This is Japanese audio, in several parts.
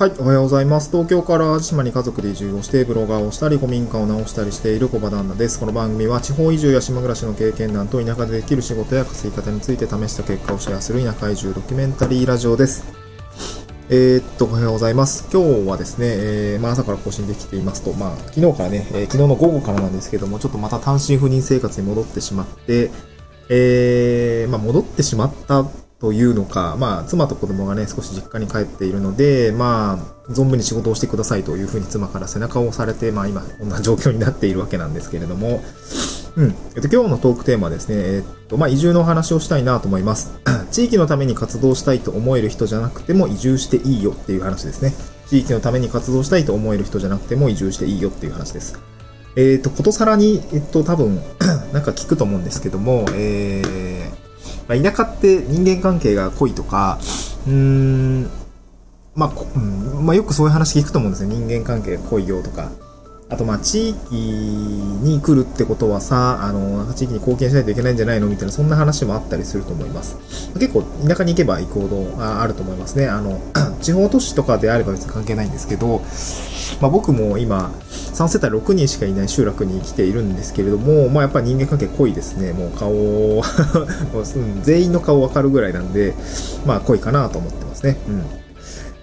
はい、おはようございます。東京から島に家族で移住をして、ブロガーをしたり、古民家を直したりしている小場旦那です。この番組は地方移住や島暮らしの経験談と田舎でできる仕事や稼ぎ方について試した結果をシェアする田舎移住ドキュメンタリーラジオです。えー、っと、おはようございます。今日はですね、えー、まあ朝から更新できていますと、まあ昨日からね、えー昨日の午後からなんですけども、ちょっとまた単身赴任生活に戻ってしまって、えー、まあ戻ってしまったというのか、まあ、妻と子供がね、少し実家に帰っているので、まあ、存分に仕事をしてくださいというふうに妻から背中を押されて、まあ今、こんな状況になっているわけなんですけれども、うん。えっと、今日のトークテーマはですね、えっと、まあ、移住のお話をしたいなと思います。地域のために活動したいと思える人じゃなくても移住していいよっていう話ですね。地域のために活動したいと思える人じゃなくても移住していいよっていう話です。えっと、ことさらに、えっと、多分、なんか聞くと思うんですけども、えー、まあ、田舎って人間関係が濃いとか、うーん、まあ、うんまあ、よくそういう話聞くと思うんですよ。人間関係が濃いよとか。あと、まあ、地域に来るってことはさ、あの、地域に貢献しないといけないんじゃないのみたいな、そんな話もあったりすると思います。結構、田舎に行けば行くほどああると思いますね。あの、地方都市とかであれば別に関係ないんですけど、まあ、僕も今、3世帯6人しかいない集落に来ているんですけれども、まあ、やっぱり人間関係濃いですね。もう顔、もううん全員の顔わかるぐらいなんで、まあ、濃いかなと思ってますね。うん。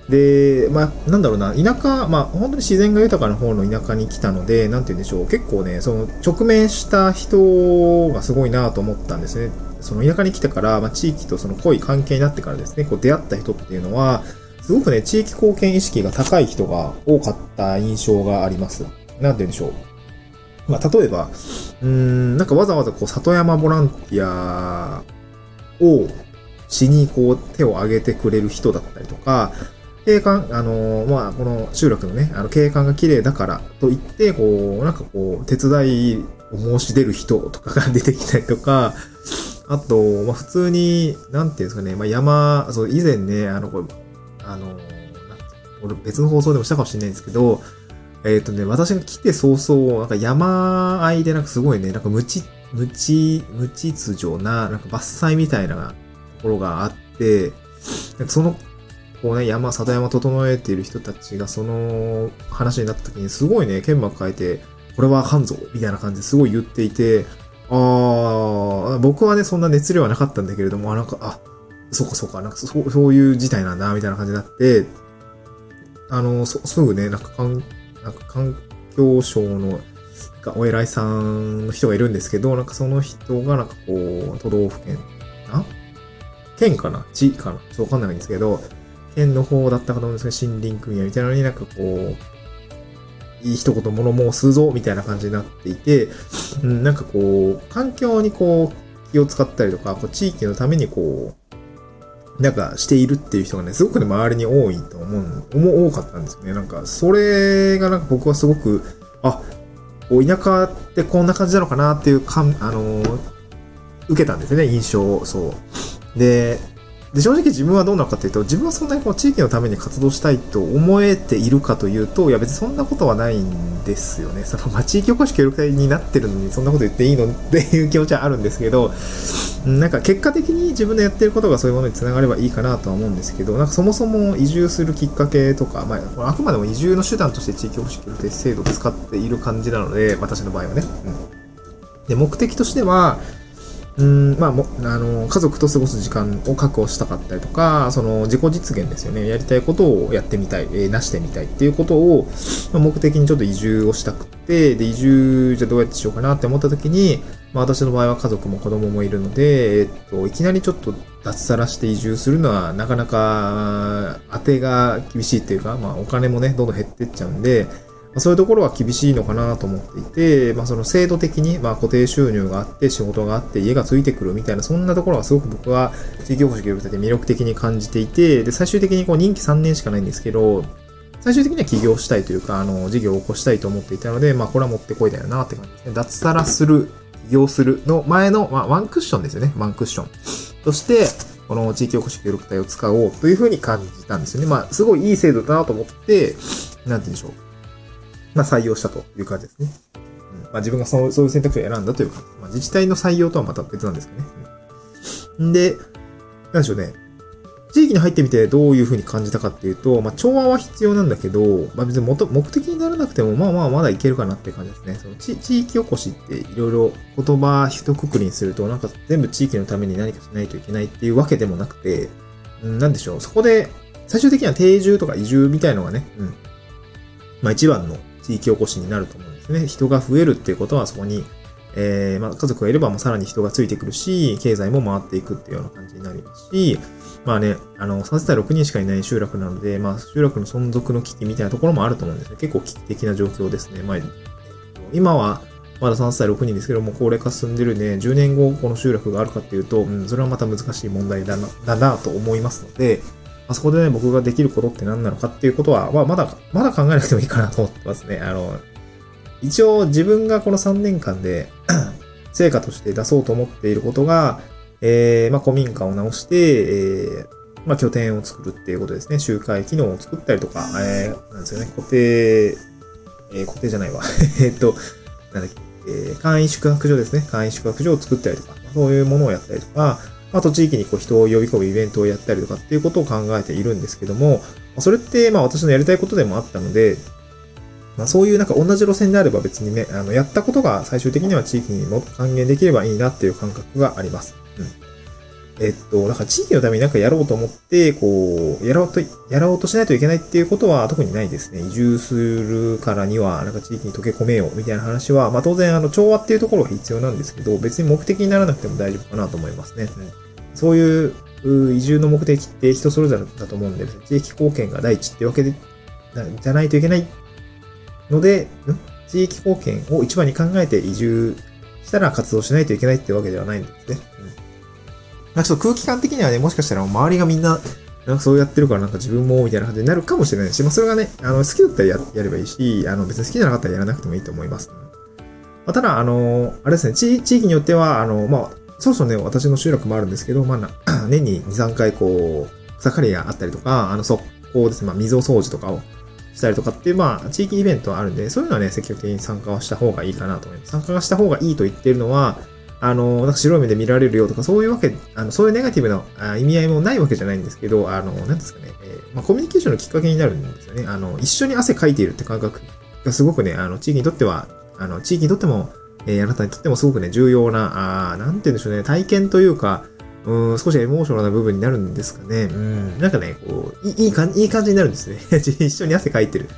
で、まあ、なんだろうな、田舎、まあ、本当に自然が豊かな方の田舎に来たので、なんて言うんでしょう、結構ね、その、直面した人がすごいなと思ったんですね。その田舎に来てから、まあ、地域とその濃い関係になってからですね、こう出会った人っていうのは、すごくね、地域貢献意識が高い人が多かった印象があります。なんて言うんでしょう。まあ、例えば、うーん、なんかわざわざこう、里山ボランティアをしにこう、手を挙げてくれる人だったりとか、景観、あのーまあ、この集落のね、あの、景観が綺麗だからと言って、こう、なんかこう、手伝いを申し出る人とかが出てきたりとか、あと、まあ、普通に、なんていうんですかね、まあ、山、そう、以前ね、あの、これ、あの俺別の放送でもしたかもしれないんですけど、えっ、とね、私が来て早々、なんか山あいでなんかすごいね、なんか無知、無知、無秩序な、なんか伐採みたいなところがあって、その、こうね、山、里山整えている人たちがその話になった時にすごいね、剣幕変えて、これはあかんぞみたいな感じですごい言っていて、あー、僕はね、そんな熱量はなかったんだけれども、あ、なんか、あ、そうかそうか、なんかそうそういう事態なんだ、みたいな感じになって、あの、そすぐね、なんか環、なんか環境省の、お偉いさんの人がいるんですけど、なんかその人がなんかこう、都道府県、あ県かな？地かな？ちょっとわかんないんですけど、県の方だったかと思うんですけど、森林組合みたいなのになんかこう、いい一言物申すぞ、みたいな感じになっていて、うん、なんかこう、環境にこう、気を使ったりとか、こう地域のためにこう、なんかしているっていう人がね、すごくね、周りに多いと思う、思多かったんですよね。なんか、それがなんか僕はすごく、あ、こう田舎ってこんな感じなのかなっていうか、あのー受けたんですよね、印象を。そう。で、で、正直自分はどうなのかというと、自分はそんなにこう地域のために活動したいと思えているかというと、いや別にそんなことはないんですよね。その、まあ、地域おこし協力隊になってるのに、そんなこと言っていいの？っていう気持ちはあるんですけど、なんか結果的に自分のやってることがそういうものにつながればいいかなとは思うんですけど、なんかそもそも移住するきっかけとか、まあ、あくまでも移住の手段として地域おこし協力隊制度を使っている感じなので、私の場合はね。うん、で、目的としては、うん、まあ、も、あの、家族と過ごす時間を確保したかったりとか、その、自己実現ですよね。やりたいことをやってみたい、えーなしてみたいっていうことを、まあ目的にちょっと移住をしたくて、で、移住、じゃどうやってしようかなって思った時に、まあ、私の場合は家族も子供もいるので、えっと、いきなりちょっと脱サラして移住するのは、なかなか、当てが厳しいっていうか、まあ、お金もね、どんどん減ってっちゃうんで、そういうところは厳しいのかなと思っていて、まあ、その制度的に、まあ、固定収入があって、仕事があって、家がついてくるみたいな、そんなところはすごく僕は地域おこし協力隊で魅力的に感じていて、で、最終的にこう任期3年しかないんですけど、最終的には起業したいというか、あの、事業を起こしたいと思っていたので、まあ、これは持ってこいだよなって感じですね。脱サラする、起業するの前の、まあ、ワンクッションですよね。ワンクッション。として、この地域おこし協力隊を使おうというふうに感じたんですよね。まあ、すごいいい制度だなと思って、なんて言うんでしょう。まあ、採用したという感じですね。うんまあ、自分がそうそういう選択肢を選んだというか、まあ、自治体の採用とはまた別なんですけどね。うんで、なんでしょうね。地域に入ってみてどういう風に感じたかっていうと、まあ、調和は必要なんだけど、まあ、別に目的にならなくても、まあまあまだいけるかなって感じですね。その地地域おこしっていろいろ言葉一括りにすると、なんか全部地域のために何かしないといけないっていうわけでもなくて、うん、なんでしょう。そこで、最終的には定住とか移住みたいのがね、うん。まあ一番の地域おこしになると思うんですね。人が増えるっていうことはそこにえー、まあ、家族がいればもうさらに人がついてくるし、経済も回っていくっていうような感じになりますし、まあね、あの、3世帯6人しかいない集落なので、まあ、集落の存続の危機みたいなところもあると思うんですね。結構危機的な状況ですね。まあ、今は、まだ3世帯6人ですけども、高齢化進んでるね、10年後この集落があるかっていうと、うん、それはまた難しい問題だな、だなと思いますので、あそこでね、僕ができることって何なのかっていうことは、まあ、まだ、まだ考えなくてもいいかなと思ってますね。あの、一応自分がこの3年間で 成果として出そうと思っていることが、えー、まあ、古民家を直して、えー、まあ、拠点を作るっていうことですね。集会機能を作ったりとか、えー、なんですよね、固定、えー、固定じゃないわ。えっと、なんだっけ、えー、簡易宿泊所ですね。簡易宿泊所を作ったりとか、そういうものをやったりとか、あと地域にこう人を呼び込むイベントをやったりとかっていうことを考えているんですけども、それってまあ私のやりたいことでもあったので、まあ、そういうなんか同じ路線であれば別にね、あの、やったことが最終的には地域にも還元できればいいなっていう感覚があります。うん。えっと、なんか地域のためになんかやろうと思って、こう、やろうと、やろうとしないといけないっていうことは特にないですね。移住するからには、なんか地域に溶け込めようみたいな話は、まあ当然あの、調和っていうところが必要なんですけど、別に目的にならなくても大丈夫かなと思いますね。うん、そういう、移住の目的って人それぞれだと思うんで、地域貢献が第一ってわけで、じゃないといけないので、地域貢献を一番に考えて移住したら活動しないといけないってわけではないんですね。うん。まあちょっと空気感的にはね、もしかしたら周りがみんな、なんかそうやってるからなんか自分もみたいな感じになるかもしれないし、まあそれがね、あの、好きだったらややればいいし、あの、別に好きじゃなかったらやらなくてもいいと思います。まあ、ただ、あの、あれですね、地地域によっては、あの、まあ、そろそろね、私の集落もあるんですけど、まあ、年に2、3回こう、草刈りがあったりとか、あの、速攻ですね、まあ、溝掃除とかをしたりとかっていう、まあ、地域イベントはあるんで、そういうのはね、積極的に参加をした方がいいかなと思います。参加した方がいいと言ってるのは、あの、なんか白い目で見られるよとか、そういうわけ、あのそういうネガティブな意味合いもないわけじゃないんですけど、あの、なんですかね、えー、まあ、コミュニケーションのきっかけになるんですよね。あの、一緒に汗かいているって感覚がすごくね、あの、地域にとっては、あの、地域にとっても、えー、あなたにとってもすごくね、重要な、あなんて言うんでしょうね、体験というか、うん、少しエモーショナルな部分になるんですかね。うん、なんかね、こう、いい感じ、いい感じになるんですね。一緒に汗かいてる。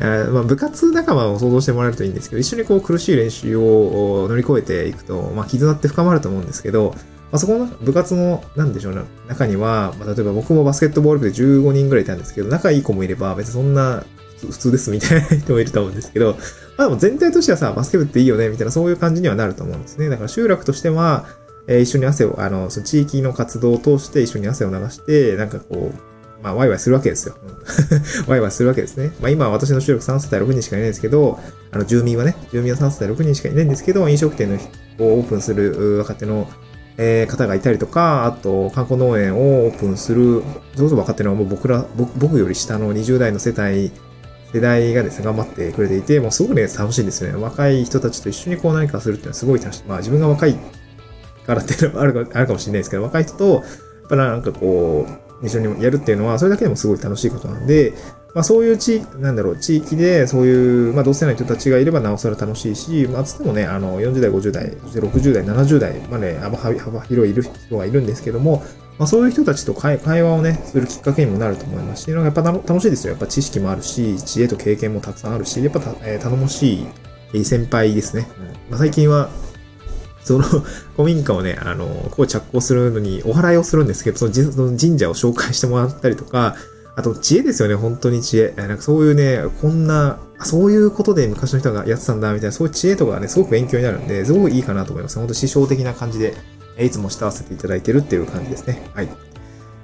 えまあ、部活仲間を想像してもらえるといいんですけど、一緒にこう苦しい練習を乗り越えていくと、まあ、絆って深まると思うんですけど、まあ、そこの部活の、なんでしょうね、中には、まあ、例えば僕もバスケットボール部で15人ぐらいいたんですけど、仲いい子もいれば、別にそんな普通ですみたいな人もいると思うんですけど、まあでも全体としてはさ、バスケ部っていいよね、みたいなそういう感じにはなると思うんですね。だから集落としては、えー、一緒に汗を、あの、その地域の活動を通して一緒に汗を流して、なんかこう、まあ、ワイワイするわけですよ。ワイワイするわけですね。まあ、今、私の集落3世帯6人しかいないんですけど、あの、住民はね、住民は3世帯6人しかいないんですけど、飲食店のをオープンする若手の、えー、方がいたりとか、あと、観光農園をオープンする、それこそ若手のもう僕ら、僕より下の20代の世帯、世代がですね、頑張ってくれていて、もうすごくね、楽しいんですよね。若い人たちと一緒にこう何かするっていうのはすごい楽しい。まあ自分が若いからっていうのもあるかもしれないですけど、若い人と、やっぱなんかこう、一緒にやるっていうのは、それだけでもすごい楽しいことなんで、まあそういう地、なんだろう、地域でそういう、まあ同性ない人たちがいればなおさら楽しいし、まあつってもね、あの、40代、50代、そして60代、70代まで幅幅広い人がいるんですけども、まあそういう人たちと会話をね、するきっかけにもなると思いますし、やっぱ楽しいですよ。やっぱ知識もあるし、知恵と経験もたくさんあるし、やっぱた、えー、頼もしい先輩ですね。うんまあ、最近は、その古民家をね、あの、ここ着工するのにお祓いをするんですけど、その神社を紹介してもらったりとか、あと知恵ですよね、本当に知恵。なんかそういうね、こんな、そういうことで昔の人がやってたんだ、みたいな、そういう知恵とかね、すごく勉強になるんで、すごくいいかなと思います。本当師匠的な感じで、いつも慕わせていただいてるっていう感じですね。はい。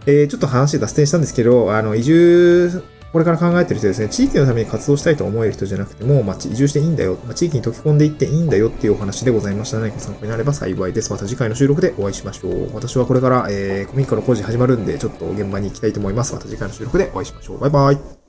えー、ちょっと話脱線したんですけど、あの、移住これから考えてる人ですね、地域のために活動したいと思える人じゃなくても、まあ、移住していいんだよ、まあ、地域に溶け込んでいっていいんだよっていうお話でございました。何か参考になれば幸いです。また次回の収録でお会いしましょう。私はこれから、えー、コミックの工事始まるんで、ちょっと現場に行きたいと思います。また次回の収録でお会いしましょう。バイバイ。